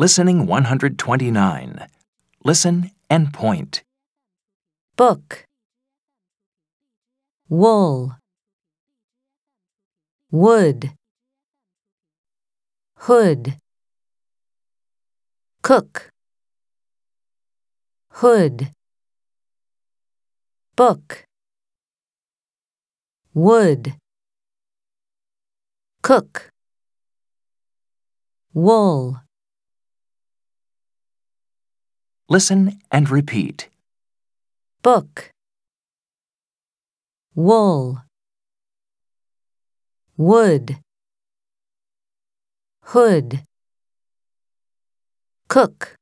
Listening 129. Listen and point. book, wool, wood, hood, cook, hood, book, wood, cook, wool. Listen and repeat. book, wool, wood, hood, cook,